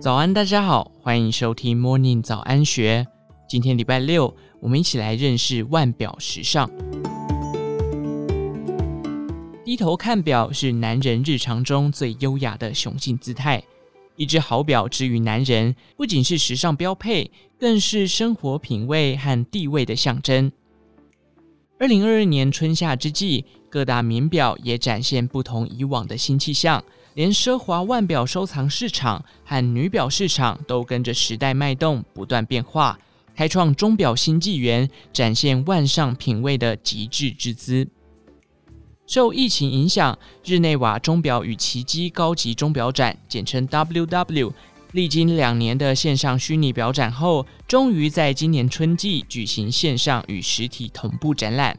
早安，大家好，欢迎收听 Morning 早安学。今天礼拜六，我们一起来认识腕表时尚。低头看表是男人日常中最优雅的雄性姿态。一只好表之于男人，不仅是时尚标配，更是生活品味和地位的象征。二零二二年春夏之际，各大名表也展现不同以往的新气象，连奢华腕表收藏市场和女表市场都跟着时代脉动，不断变化，开创钟表新纪元，展现万上品味的极致之姿。受疫情影响，日内瓦钟表与奇迹高级钟表展（简称 WW） 历经两年的线上虚拟表展后，终于在今年春季举行线上与实体同步展览。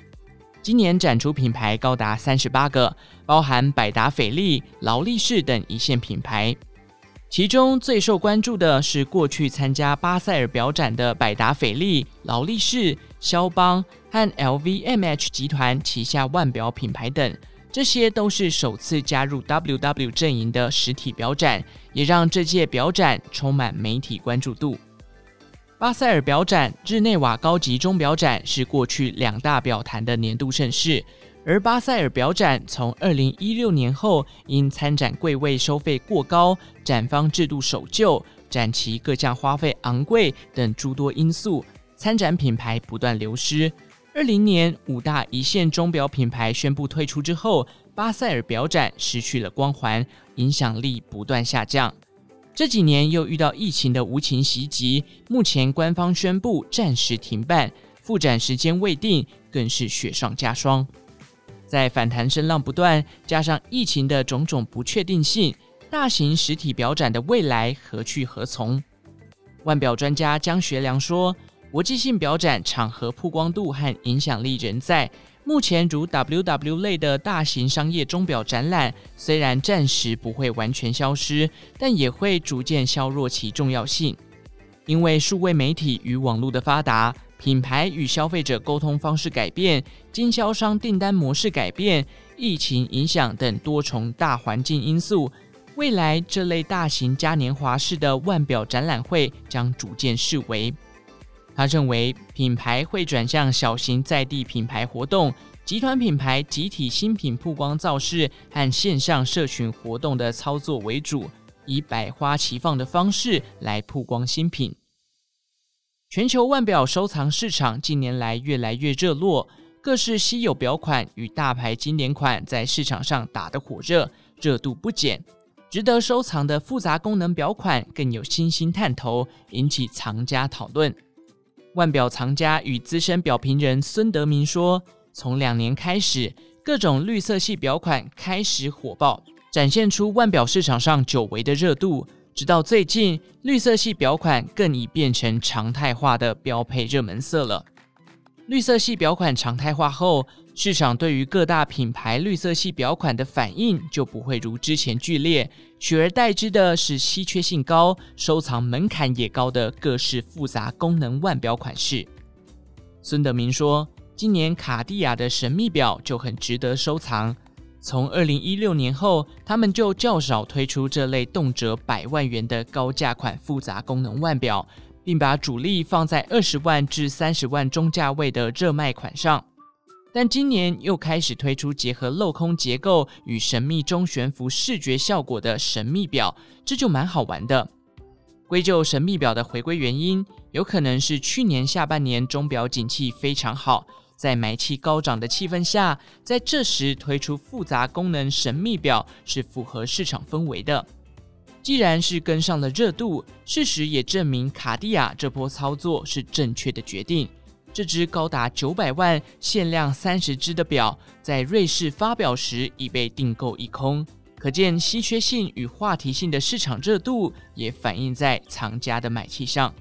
今年展出品牌高达三十八个，包含百达翡丽、劳力士等一线品牌。其中最受关注的是过去参加巴塞尔表展的百达翡丽、劳力士、肖邦和 LVMH 集团旗下腕表品牌等，这些都是首次加入 WW 阵营的实体表展，也让这届表展充满媒体关注度。巴塞尔表展、日内瓦高级钟表展是过去两大表坛的年度盛事。而巴塞尔表展从二零一六年后，因参展柜位收费过高、展方制度守旧、展期各项花费昂贵等诸多因素，参展品牌不断流失。二零年五大一线钟表品牌宣布退出之后，巴塞尔表展失去了光环，影响力不断下降。这几年又遇到疫情的无情袭击，目前官方宣布暂时停办，复展时间未定，更是雪上加霜。在反弹声浪不断，加上疫情的种种不确定性，大型实体表展的未来何去何从？腕表专家江学良说：“国际性表展场合曝光度和影响力仍在，目前如 WW 类的大型商业钟表展览，虽然暂时不会完全消失，但也会逐渐削弱其重要性，因为数位媒体与网络的发达。”品牌与消费者沟通方式改变，经销商订单模式改变，疫情影响等多重大环境因素，未来这类大型嘉年华式的腕表展览会将逐渐式微。他认为，品牌会转向小型在地品牌活动、集团品牌集体新品曝光造势和线上社群活动的操作为主，以百花齐放的方式来曝光新品。全球腕表收藏市场近年来越来越热络，各式稀有表款与大牌经典款在市场上打得火热，热度不减。值得收藏的复杂功能表款更有新兴探头，引起藏家讨论。腕表藏家与资深表评人孙德明说：“从两年开始，各种绿色系表款开始火爆，展现出腕表市场上久违的热度。”直到最近，绿色系表款更已变成常态化的标配热门色了。绿色系表款常态化后，市场对于各大品牌绿色系表款的反应就不会如之前剧烈，取而代之的是稀缺性高、收藏门槛也高的各式复杂功能腕表款式。孙德明说：“今年卡地亚的神秘表就很值得收藏。”从二零一六年后，他们就较少推出这类动辄百万元的高价款复杂功能腕表，并把主力放在二十万至三十万中价位的热卖款上。但今年又开始推出结合镂空结构与神秘中悬浮视觉效果的神秘表，这就蛮好玩的。归咎神秘表的回归原因，有可能是去年下半年钟表景气非常好。在买气高涨的气氛下，在这时推出复杂功能神秘表是符合市场氛围的。既然是跟上了热度，事实也证明卡地亚这波操作是正确的决定。这只高达九百万、限量三十只的表，在瑞士发表时已被订购一空，可见稀缺性与话题性的市场热度也反映在藏家的买气上。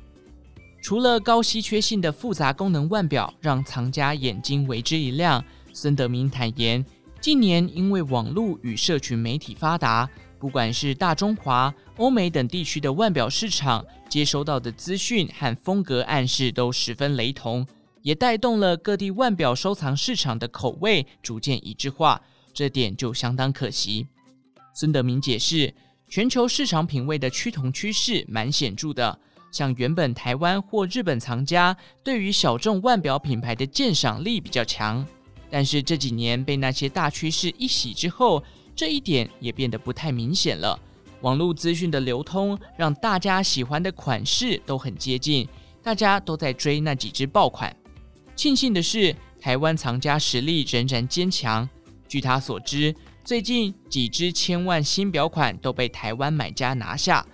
除了高稀缺性的复杂功能腕表让藏家眼睛为之一亮，孙德明坦言，近年因为网络与社群媒体发达，不管是大中华、欧美等地区的腕表市场，接收到的资讯和风格暗示都十分雷同，也带动了各地腕表收藏市场的口味逐渐一致化，这点就相当可惜。孙德明解释。全球市场品味的趋同趋势蛮显著的。像原本台湾或日本藏家对于小众腕表品牌的鉴赏力比较强，但是这几年被那些大趋势一洗之后，这一点也变得不太明显了。网络资讯的流通让大家喜欢的款式都很接近，大家都在追那几只爆款。庆幸的是，台湾藏家实力仍然坚强。据他所知，最近几只千万新表款都被台湾买家拿下。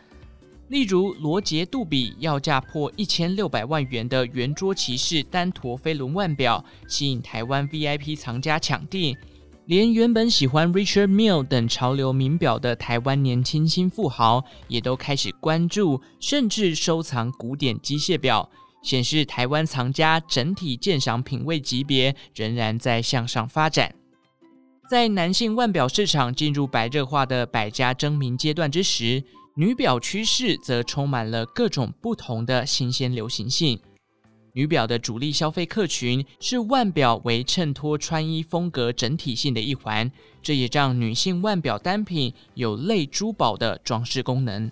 例如罗杰杜比要价破一千六百万元的圆桌骑士单陀飞轮腕表，吸引台湾 VIP 藏家抢订。连原本喜欢 Richard Mille 等潮流名表的台湾年轻新富豪，也都开始关注，甚至收藏古典机械表，显示台湾藏家整体鉴赏品味级别仍然在向上发展。在男性腕表市场进入白热化的百家争鸣阶段之时，女表趋势则充满了各种不同的新鲜流行性。女表的主力消费客群是腕表为衬托穿衣风格整体性的一环，这也让女性腕表单品有类珠宝的装饰功能。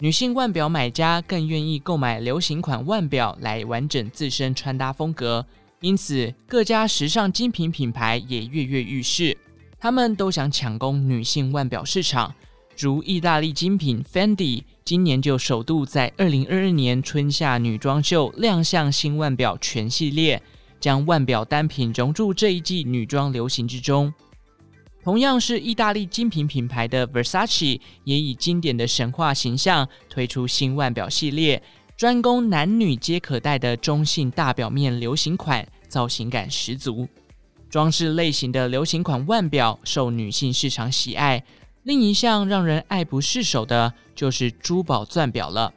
女性腕表买家更愿意购买流行款腕表来完整自身穿搭风格，因此各家时尚精品品牌也跃跃欲试，他们都想抢攻女性腕表市场。如意大利精品 Fendi 今年就首度在二零二二年春夏女装秀亮相新腕表全系列，将腕表单品融入这一季女装流行之中。同样是意大利精品品牌的 Versace 也以经典的神话形象推出新腕表系列，专攻男女皆可戴的中性大表面流行款，造型感十足。装饰类型的流行款腕表受女性市场喜爱。另一项让人爱不释手的就是珠宝钻表了，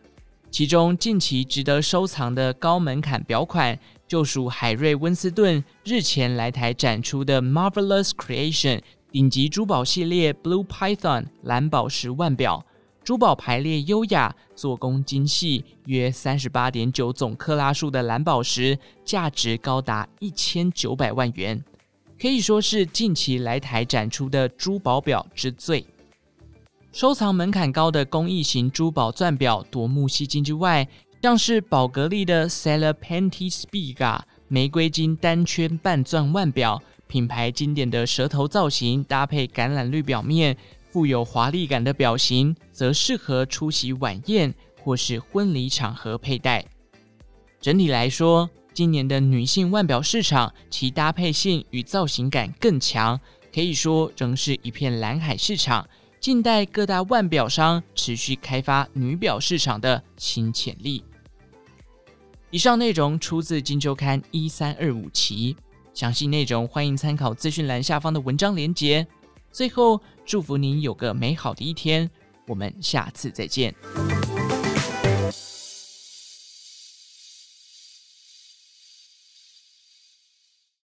其中近期值得收藏的高门槛表款，就属海瑞温斯顿日前来台展出的 Marvelous Creation 顶级珠宝系列 Blue Python 蓝宝石腕表，珠宝排列优雅，做工精细，约三十八点九总克拉数的蓝宝石，价值高达一千九百万元，可以说是近期来台展出的珠宝表之最。收藏门槛高的工艺型珠宝钻表夺目吸睛之外，像是宝格丽的 Serpenti Spiga 玫瑰金单圈半钻腕表，品牌经典的蛇头造型搭配橄榄绿表面，富有华丽感的表型，则适合出席晚宴或是婚礼场合佩戴。整体来说，今年的女性腕表市场，其搭配性与造型感更强，可以说仍是一片蓝海市场。近代各大腕表商持续开发女表市场的新潜力。以上内容出自《金周刊》一三二五期，详细内容欢迎参考资讯栏下方的文章连接。最后，祝福您有个美好的一天，我们下次再见。